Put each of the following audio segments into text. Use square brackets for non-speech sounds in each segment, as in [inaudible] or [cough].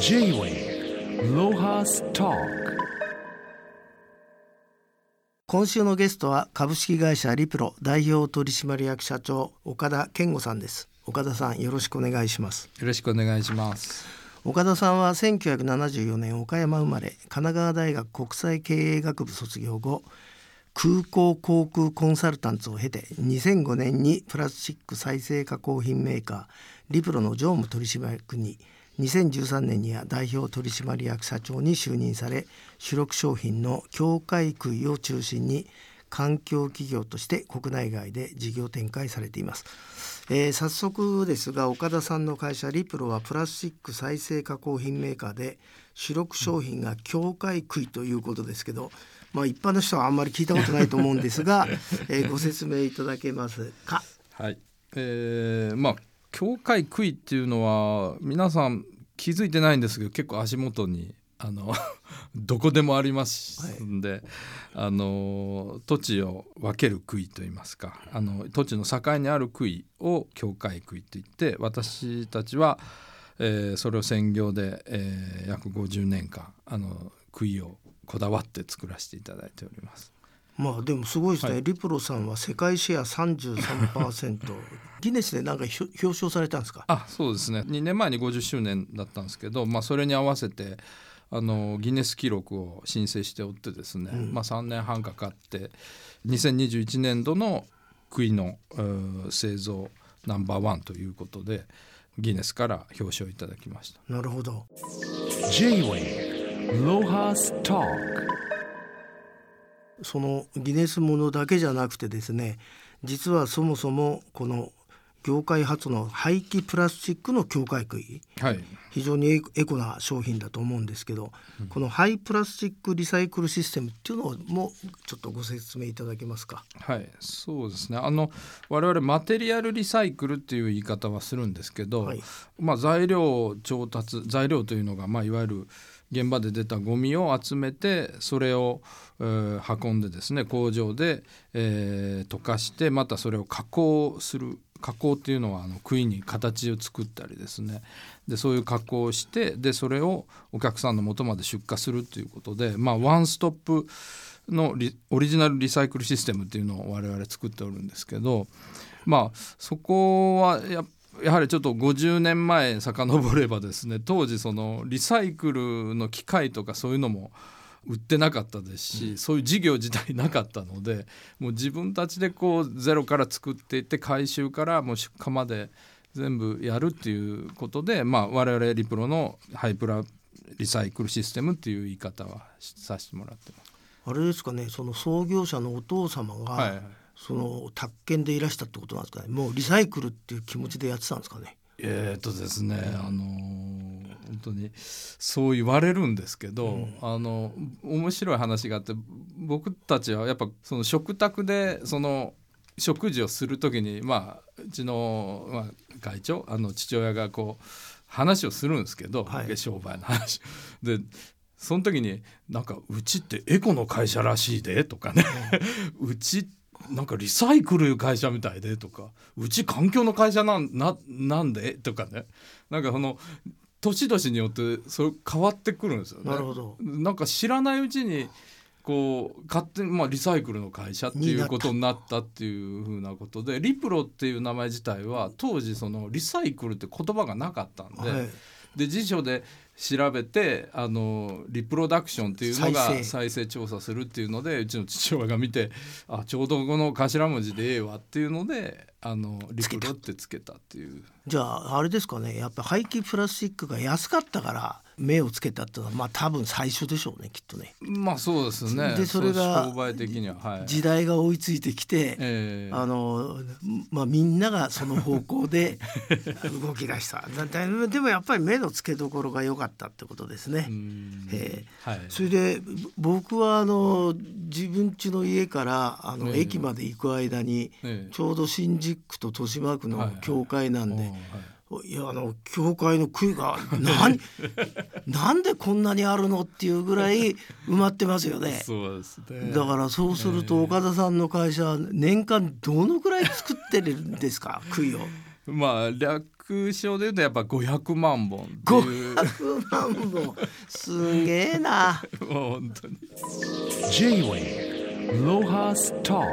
J-Way ロハスタ今週のゲストは株式会社リプロ代表取締役社長岡田健吾さんです。岡田さんよろしくお願いします。よろしくお願いします。岡田さんは1974年岡山生まれ神奈川大学国際経営学部卒業後空港航空コンサルタンツを経て2005年にプラスチック再生加工品メーカーリプロの常務取締役に2013年には代表取締役社長に就任され主力商品の境界杭を中心に環境企業として国内外で事業展開されています、えー、早速ですが岡田さんの会社リプロはプラスチック再生加工品メーカーで主力商品が境界杭ということですけど、まあ、一般の人はあんまり聞いたことないと思うんですが、[laughs] えー、ご説明いただけますか？はいえーまあ、境界杭っていうのは皆さん気づいてないんですけど結構足元にあの [laughs] どこでもありますんで、はい、あの土地を分ける杭といいますかあの土地の境にある杭を境界杭といって私たちは、えー、それを専業で、えー、約50年間あの杭をこだわって作らせていただいております。まあでもすごいですね、はい、リプロさんは世界シェア33%ギネスでなんか表彰されたんですか？あそうですね。2年前に50周年だったんですけど、まあ、それに合わせてあのギネス記録を申請しておってですね、うん、まあ、3年半かかって2021年度の杭の製造ナンバーワンということでギネスから表彰いただきました。なるほど。J-Way ロハスターそのギネスものだけじゃなくてですね実はそもそもこの業界初の廃棄プラスチックの境界杭、はい、非常にエコな商品だと思うんですけど、うん、この廃プラスチックリサイクルシステムっていうのもちょっとご説明いただけますか？はいそうですね。あの我々マテリアルリサイクルっていう言い方はするんですけど、はい、まあ、材料調達材料というのが、まあ、いわゆる現場で出たゴミを集めてそれを、えー、運んでですね工場で、えー、溶かしてまたそれを加工する加工っていうのはあの杭に形を作ったりですね。でそういう加工をしてでそれをお客さんの元まで出荷するということで、まあ、ワンストップのオリジナルリサイクルシステムっていうのを我々作っておるんですけどまあそこはやっやはりちょっと50年前遡ればですね [laughs] 当時そのリサイクルの機械とかそういうのも売ってなかったですし、うん、そういう事業自体なかったので [laughs] もう自分たちでこうゼロから作っていって回収からもう出荷まで全部やるっていうことで、まあ、我々リプロのハイプラリサイクルシステムっていう言い方はさせてもらってます。あれですかねその創業者のお父様が、はいはい、その宅建でいらしたってことなんですかね。もうリサイクルっていう気持ちでやってたんですかね。えっとですね、あのー、本当にそう言われるんですけど、うん、あの面白い話があって僕たちはやっぱその食卓でその食事をする時にまあうちの、まあ、会長あの父親がこう話をするんですけど、はい、商売の話。でその時になんかうちってエコの会社らしいでとかね、う [laughs] ちなんかリサイクル会社みたいでとかうち環境の会社なんななんで？とかねなんかその年々によってそれ変わってくるんですよね。なるほどなんか知らないうちにこう勝手に、まあ、リサイクルの会社っていうことになったっていうふうなことでリプロっていう名前自体は当時そのリサイクルって言葉がなかったんで。はいで辞書で調べてあのリプロダクションっていうのが再生調査するっていうのでうちの父親が見てあちょうどこの頭文字でええわっていうのであのリプロってつけたっていうじゃああれですかねやっぱ廃棄プラスチックが安かったから目をつけたっていうのはまあ多分最初でしょうねきっとね。まあそうですね。でそれが商売的には、はい、時代が追いついてきて、えー、あのまあみんながその方向で動き出した。[laughs] でもやっぱり目の付けどころが良かったってことですね。えー、はい、それで僕はあの自分家の家からあの、駅まで行く間に、ちょうど新宿区と豊島区の境界なんで。はいはいいやあの教会の杭が何 [laughs] なんでこんなにあるのっていうぐらい埋まってますよね。そうですねだからそうすると岡田さんの会社年間どのぐらい作ってるんですか？杭を。まあ略縮小でいうとやっぱ500万本っていう。500万本。すげえな。[laughs] もう本当に。J-Wave Lohas Talk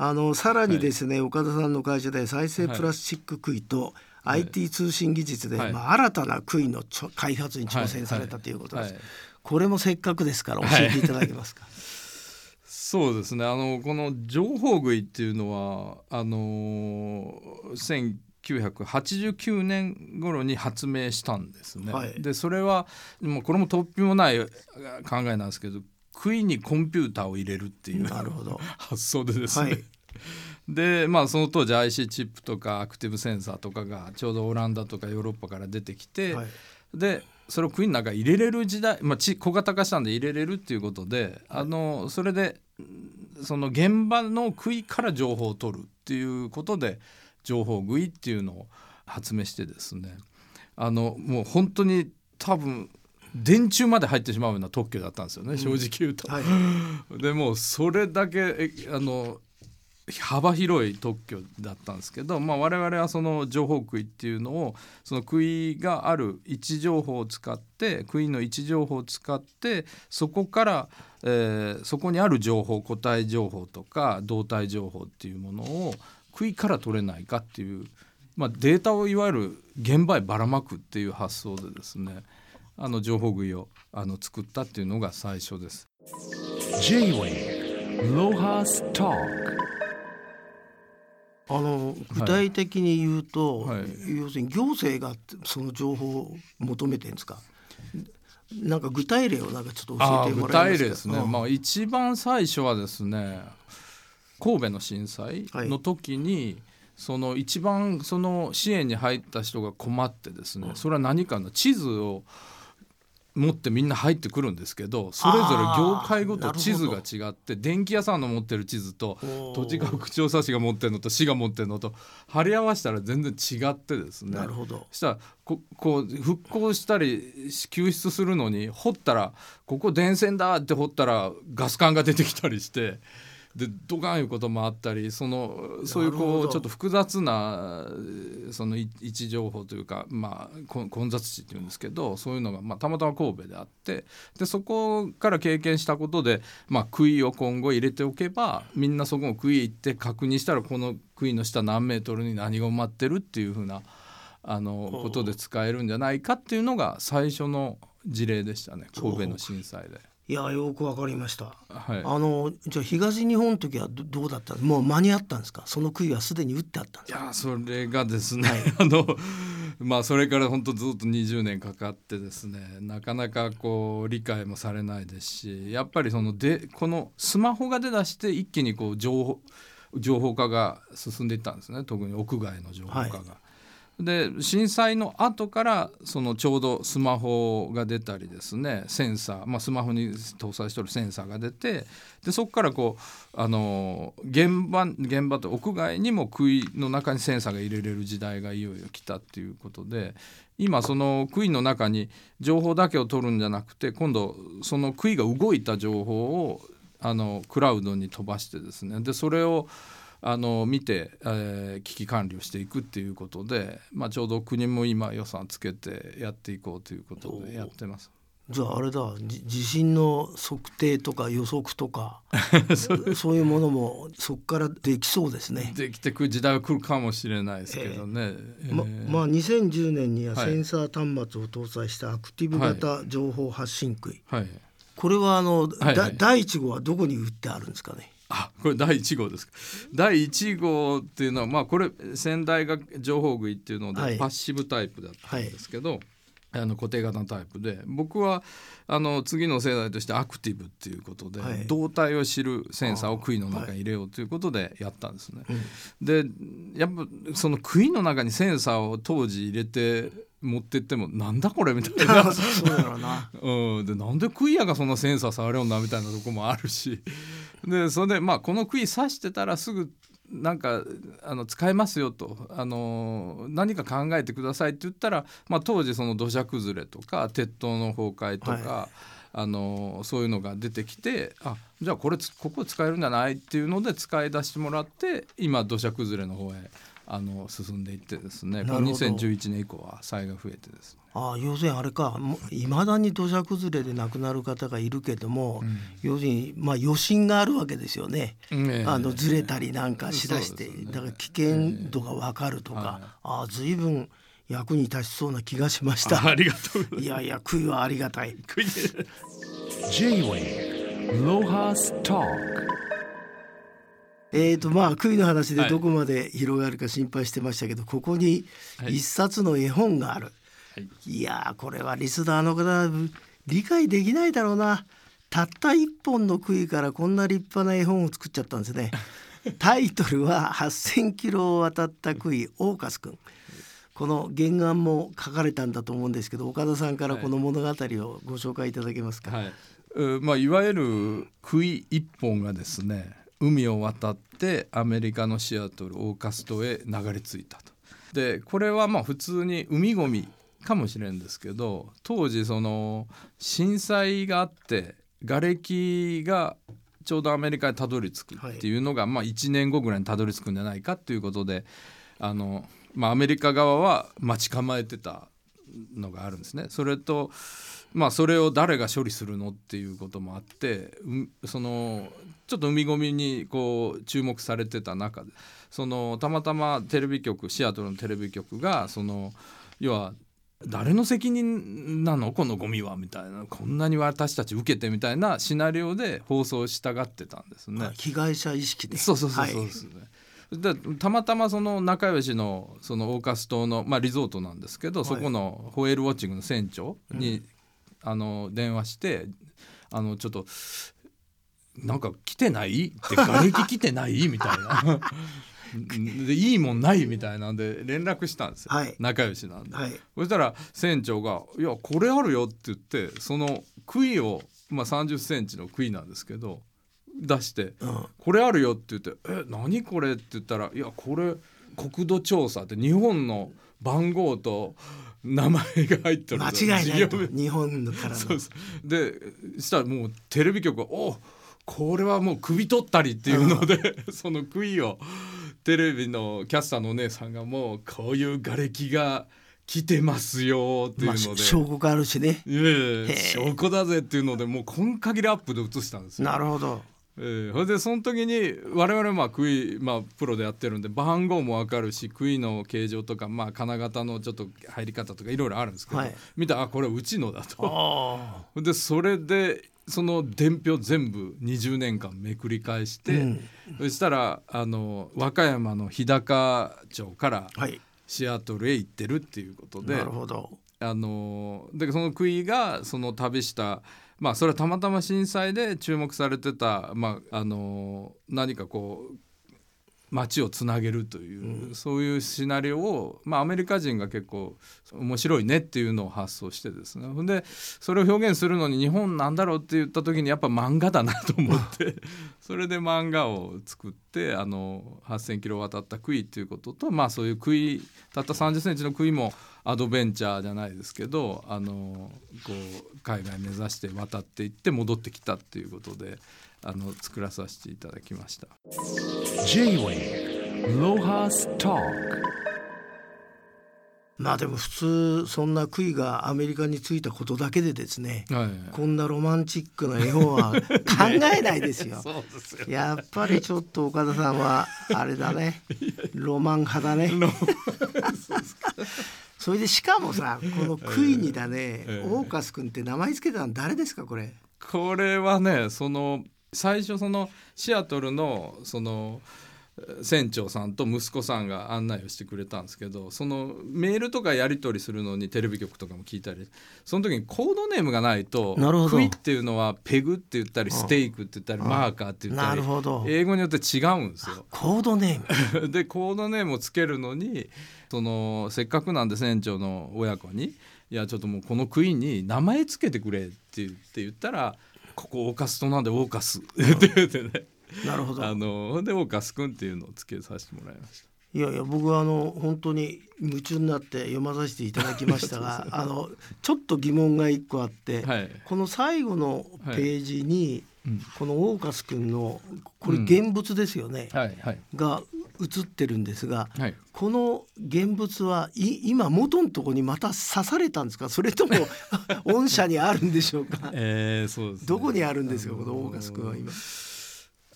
あのさらにですね、岡田さんの会社で再生プラスチック杭と IT 通信技術で、はい。まあ、新たな杭のちょ開発に挑戦されたということです、はい。はい。これもせっかくですから教えていただけますか、[laughs] そうですね。あのこの情報食いっていうのはあの1989年頃に発明したんですね。はい。でそれはもうこれも突飛もない考えなんですけど杭にコンピューターを入れるっていうなるほど。[laughs] 発想でですね。はい。でまあその当時 IC チップとかアクティブセンサーとかがちょうどオランダとかヨーロッパから出てきて、はい。でそれを杭の中に入れれる時代、まあ、ち小型化したんで入れれるっていうことで、あのそれでんその現場の杭から情報を取るっていうことで情報杭っていうのを発明してですねあのもう本当に多分電柱まで入ってしまうような特許だったんですよね、正直言うと。はいでもうそれだけえあの幅広い特許だったんですけど、まあ、我々はその情報杭っていうのをその杭がある位置情報を使って杭の位置情報を使ってそこから、えーそこにある情報個体情報とか動体情報っていうものを杭から取れないかっていう、まあ、データをいわゆる現場へばらまくっていう発想でですねあの情報杭をあの作ったっていうのが最初です。J-Wave Lohas Talk あの具体的に言うと、はい。要するに行政がその情報を求めてるんですか？なんか具体例をなんかちょっと教えてもらえますか？体例ですね、うん。まあ、一番最初はですね神戸の震災の時に、その一番その支援に入った人が困ってですね、それは何かの地図を持ってみんな入ってくるんですけどそれぞれ業界ごと地図が違って電気屋さんの持ってる地図と土地区調査士が持ってるのと市が持ってるのと貼り合わせたら全然違ってですね。なるほど。そしたらここう復興したり救出するのに掘ったらここ電線だって掘ったらガス管が出てきたりしてでドカンいうこともあったりそのそういうこうちょっと複雑なそのい位置情報というか、まあ、こ混雑地っていうんですけどそういうのが、まあ、たまたま神戸であってでそこから経験したことで、まあ、杭を今後入れておけばみんなそこの杭行って確認したらこの杭の下何メートルに何が埋まってるっていうふうなあのことで使えるんじゃないかっていうのが最初の事例でしたね。神戸の震災で。いやよくわかりました。はい、あのじゃあ東日本の時はどどうだった？もう間に合ったんですか？その杭はすでに打ってあったんですか？いやそれがですね、[laughs] あのまあそれから本当ずっと20年かかってですねなかなかこう理解もされないですしやっぱりそのでこのスマホが出だして一気にこう情報情報化が進んでいったんですね。特に屋外の情報化が。はいで震災の後からそのちょうどスマホが出たりですねセンサー、まあ、スマホに搭載してるセンサーが出てでそこからこうあの現場現場と屋外にも杭の中にセンサーが入れれる時代がいよいよ来たっていうことで今その杭の中に情報だけを取るんじゃなくて今度その杭が動いた情報をあのクラウドに飛ばしてですねでそれをあの見て、えー危機管理をしていくっていうことで、まあ、ちょうど国も今予算つけてやっていこうということでやってます。じゃああれだじ地震の測定とか予測とか [laughs] そういうものもそこからできそうですね。できてくる時代は来るかもしれないですけどね。まえー。まあ2010年にははい。センサー端末を搭載したアクティブ型情報発信杭、はい。これはあの、はいはい。だ第1号はどこに売ってあるんですかね？あこれ第1号ですか。第1号っていうのはまあこれ先代が情報食いっていうので、はい。パッシブタイプだったんですけど、あの固定型のタイプで僕はあの次の世代としてアクティブっていうことで、はい。動態を知るセンサーを杭の中に入れようということでやったんですね。でやっぱその杭の中にセンサーを当時入れて持ってってもなんだこれみたいな。[laughs] そうだろうな。うん、でなんでクイアがそんなセンサー触れよんなみたいなとこもあるしでそれでまあこのクイ刺してたらすぐなんかあの使えますよと。あの何か考えてくださいって言ったら、まあ、当時その土砂崩れとか鉄塔の崩壊とか、はあのそういうのが出てきてあじゃあこれつここ使えるんじゃない？っていうので使い出してもらって今土砂崩れの方へあの進んでいってですね。なるほど。2011年以降は災害増えてですね。ああ要するにあれか。いまだに土砂崩れで亡くなる方がいるけども、要するにまあ余震があるわけですよね。ええあのずれたりなんかしだして、ね。だから危険度がわかるとか、はいああ随分役に立ちそうな気がしました。ありがとうございいやいや悔いはありがたい。ます。J-Wave Lohas Talk えーとまあ悔いの話ではい。どこまで広がるか心配してましたけど、ここにはい。一冊の絵本がある。はい。いやーこれはリスナーの方理解できないだろうな。たった一本の杭からこんな立派な絵本を作っちゃったんですね。[laughs] タイトルは8,000キロを渡った杭オーカスくんこの原案も書かれたんだと思うんですけど岡田さんからこの物語をご紹介いただけますか、はい、うまあいわゆる杭一本がですね海を渡ってアメリカのシアトルオーカス島へ流れ着いたと。でこれはまあ普通に海ごみかもしれんですけど当時その震災があって瓦礫がちょうどアメリカにたどり着くっていうのが、まあ1年後ぐらいにたどり着くんじゃないかっていうことであの、まあ、アメリカ側は待ち構えてたのがあるんですね。それとまあそれを誰が処理するのっていうこともあってうそのちょっと海ごみにこう注目されてた中でそのたまたまテレビ局シアトルのテレビ局がその要は誰の責任なのこのゴミはみたいなこんなに私たち受けてみたいなシナリオで放送したがってたんですね。被害者意識でそうそうそうそうはいですね。でたまたまその仲良しのそのオーカス島の、まあ、リゾートなんですけど、はいそこのホエールウォッチングの船長に、あの電話してあのちょっとなんか来てない？って瓦礫来てない？みたいな。[laughs] でいいもんないみたいなんで連絡したんですよ、はい。仲良しなんで。はい。そしたら船長が「いやこれあるよ」って言ってその杭を、まあ、3 0センチの杭なんですけど出してうん「これあるよ」って言って「え何これ?」って言ったら「いやこれ国土調査って日本の番号と名前が入ってる間違いないと。[laughs] 日本からの。そうそうでしたらもうテレビ局が「おこれはもう首取ったり」っていうので [laughs] その杭をテレビのキャスターのお姉さんがもうこういう瓦礫が来てますよっていうまあので。証拠があるしねえや証拠だぜっていうのでもう今限りアップで映したんですよ。なるほどえーそれでその時に我々まあクイ、まあ、プロでやってるんで番号も分かるしクイの形状とか、まあ、金型のちょっと入り方とかいろいろあるんですけど、はい見たらあこれうちのだと。あ [laughs] でそれでその伝票全部20年間めくり返して、うんそしたらあの和歌山の日高町からあはいシアトルへ行ってるっていうことで。なるほどあのでその杭がその旅したまあそれはたまたま震災で注目されてた、まあ、あの何かこう街をつなげるという、そういうシナリオを、まあ、アメリカ人が結構面白いねっていうのを発想してですね。でそれを表現するのに日本なんだろうって言った時にやっぱ漫画だなと思って [laughs] それで漫画を作ってあの8,000キロ渡った杭っていうこととまあそういう杭たった3 0センチの杭もアドベンチャーじゃないですけどあのこう海外目指して渡っていって戻ってきたっていうことであの作らさせていただきました。J-Wave Lohas Talk まあでも普通そんな杭がアメリカに着いたことだけでですねはいこんなロマンチックな絵本は [laughs] 考えないですよ。[laughs] そうですよやっぱりちょっと岡田さんはあれだねロマン派だね。[laughs] それでしかもさこの杭にだね、ええオーカス君って名前つけたの誰ですかこれ？これはねその最初そのシアトルのそのえー船長さんと息子さんが案内をしてくれたんですけどそのメールとかやり取りするのにテレビ局とかも聞いたりその時にコードネームがないとクイっていうのはペグって言ったりステークって言ったりマーカーって言ったなり英語によって違うんですよ。コードネーム。[laughs] でコードネームをつけるのにそのせっかくなんで船長の親子に「いやちょっともうこのクイーンに名前つけてくれ」って言って言ったら「ここオーカス島なんでオーカス」って言ってね。なるほど。あのでオーカスくんっていうのをつけさせてもらいましいやいや僕はあの本当に夢中になって読まさせていただきましたが [laughs] あのちょっと疑問が一個あって、た。はい。この最後のページに、うんこのオーカス君のこれうん現物ですよね、はいはい。が映ってるんですが、はい。この現物はい今元のところにまた刺されたんですか？それとも [laughs] 御社にあるんでしょうか？えーそうですね。どこにあるんですか？あのーこのオーガス君は今。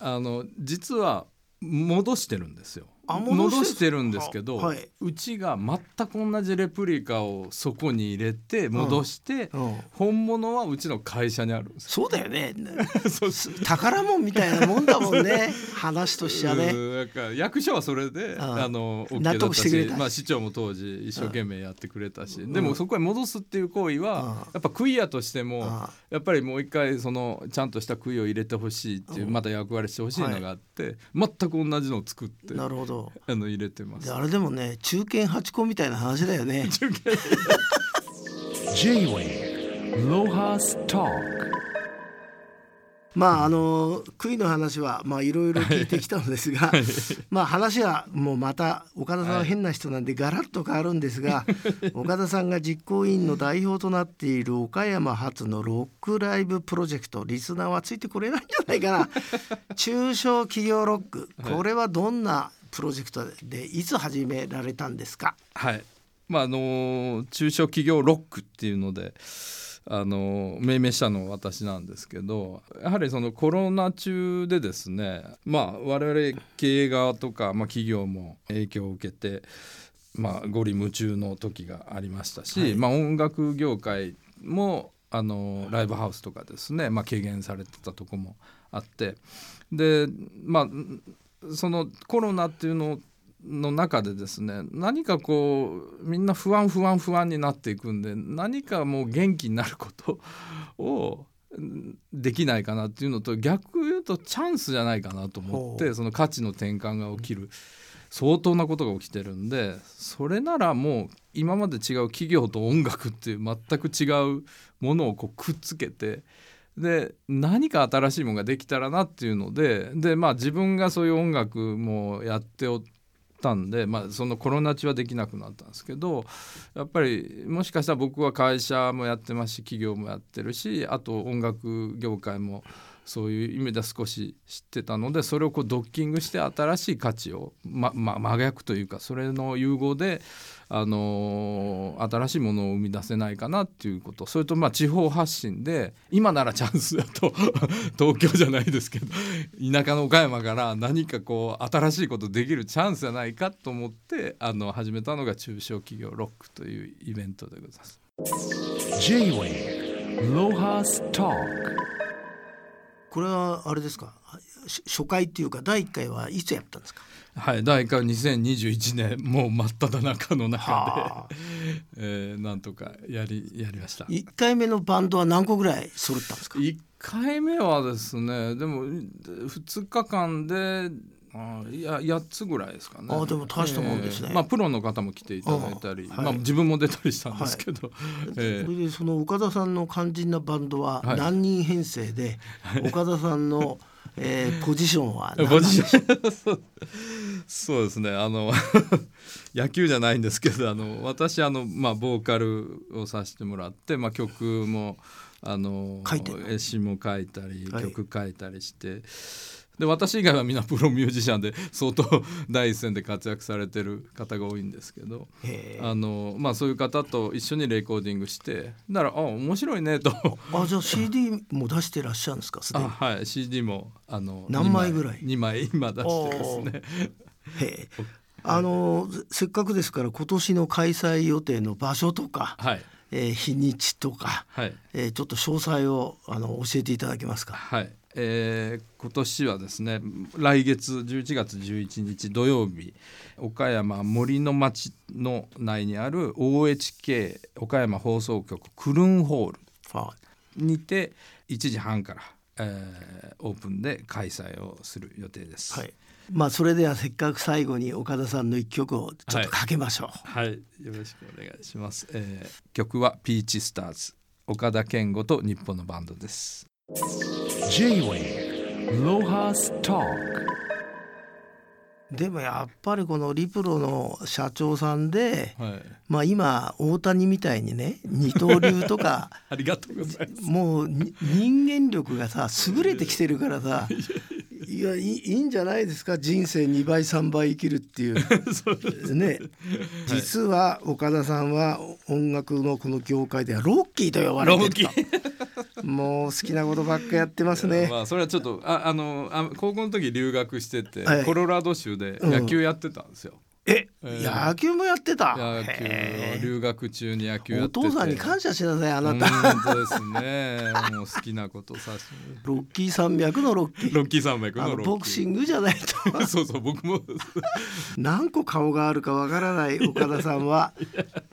あの実は戻してるんですよ。あ戻してるんですけど、ははい。うちが全く同じレプリカをそこに入れて戻して、うん。本物はうちの会社にあるそうだよね。[laughs] 宝物みたいなもんだもんね。[laughs] 話としてはね。役所はそれであああの OK 納得してくれたまあ、市長も当時一生懸命やってくれたしん。でもそこへ戻すっていう行為あはやっぱクイアとしてもあやっぱりもう一回そのちゃんとしたクイを入れてほしいっていううん。また役割してほしいのがあって全く同じのを作ってなるほどあの入れてます。で。あれでもね中堅八個みたいな話だよね。[laughs] J-Wave Lohas Talk まああの杭の話はまあいろいろ聞いてきたのですが、[laughs] まあ話はもうまた岡田さんは変な人なんでガラッと変わるんですが、[laughs] 岡田さんが実行委員の代表となっている岡山発のロックライブプロジェクトリスナーはついてこれないんじゃないかな。中小企業ロック。これはどんなプロジェクトでいつ始められたんですか？はい。まああの中小企業ロックっていうのであの命名したのは私なんですけどやはりそのコロナ中でですねまあ我々経営側とか、まあ、企業も影響を受けて、まあ、ゴリ夢中の時がありましたし、はい。まあ、音楽業界もあのライブハウスとかですね、まあ、軽減されてたとこもあってでまあそのコロナっていうのの中でですね何かこうみんな不安不安不安になっていくんで何かもう元気になることをうんできないかなっていうのと逆言うとチャンスじゃないかなと思っほてその価値の転換が起きる相当なことが起きてるんでそれならもう今まで違う企業と音楽っていう全く違うものをこうくっつけてで何か新しいものができたらなっていうのででまあ自分がそういう音楽もやっておったんで、まあ、そのコロナ中はできなくなったんですけどやっぱりもしかしたら僕は会社もやってますし企業もやってるしあと音楽業界もそういう意味では少し知ってたのでそれをこうドッキングして新しい価値を、まま、真逆というかそれの融合で、あのー新しいものを生み出せないかなっていうことそれとまあ地方発信で今ならチャンスだと [laughs] 東京じゃないですけど田舎の岡山から何かこう新しいことできるチャンスじゃないかと思ってあの始めたのが中小企業ロックというイベントでございます。J-Wave Lohas Talk これはあれですか？し初回っていうか第1回はいつやったんですか？はい、第1回は2021年もう真っ只中の中はあ。で、[laughs] えーなんとかやりやりました。1回目のバンドは何個ぐらい揃ったんですか？1回目はですねでも2日間であいや8つぐらいですかね。あでも大したもんですね。まあプロの方も来ていただいたり、まあ、自分も出たりしたんですけど、えそれでその岡田さんの肝心なバンドははい。何人編成で、岡田さんの、[laughs] えーポジションはえ何なんでしょう？[laughs] そうですね。あの [laughs] 野球じゃないんですけどあの私あの、まあ、ボーカルをさせてもらって、まあ、曲もあの絵詞も書いたりはい。曲書いたりして。で私以外はみんなプロミュージシャンで相当第一線で活躍されてる方が多いんですけどあの、まあ、そういう方と一緒にレコーディングしてだからあ面白いねと。あじゃあ CD も出してらっしゃるんですか [laughs] すでに？あ、はい CD もあの何枚ぐらい？2枚今出してますね。へーあのせっかくですから今年の開催予定の場所とか、はい。えー日にちとか、はい。えーちょっと詳細をあの教えていただけますか？はい、えー今年はですね来月11月11日土曜日岡山森の町の内にある OHK 岡山放送局クルンホールはにて1時半から、えーオープンで開催をする予定です。い、はい、まあそれではせっかく最後に岡田さんの一曲をちょっとかけましょう。はい、よろしくお願いします。えー曲はピーチスターズ岡田健吾と日本のバンドです。J-Wave Lohas Talk. でもやっぱりこのリプロの社長さんで、はい、まあ今大谷みたいにね二刀流とか [laughs] ありがとうございます。もうに人間力がさ優れてきてるからさ [laughs] いやいいいいんじゃないですか？人生2倍3倍生きるっていう。[laughs] ね。実は岡田さんは音楽のこの業界ではロッキーと呼ばれてるともう好きなことばっかやってますね。まあそれはちょっとああのあ高校の時留学してて、はい。コロラド州で野球やってたんですよ、え、え野球もやってた？野球留学中に野球やおってて。父さんに感謝しなさいあなた、本当ですね。[laughs] もう好きなことさせて。ロッキー山脈のロッキー。ロッキー山脈あのボクシングじゃないと。[laughs] そうそう僕も。[laughs] 何個顔があるかわからない岡田さんは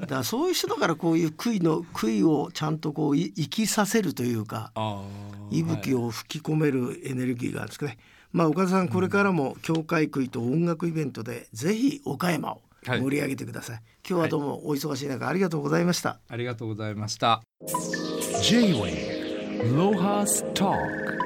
だからそういう人だからこういう悔いの悔いをちゃんとこうい生きさせるというかあ息吹を吹き込めるエネルギーがあるんですかね。まあ岡田さんこれからも教会区と音楽イベントでぜひ岡山をはい盛り上げてください。今日はどうもお忙しい中ありがとうございました。ありがとうございました J-Wave Lohas Talk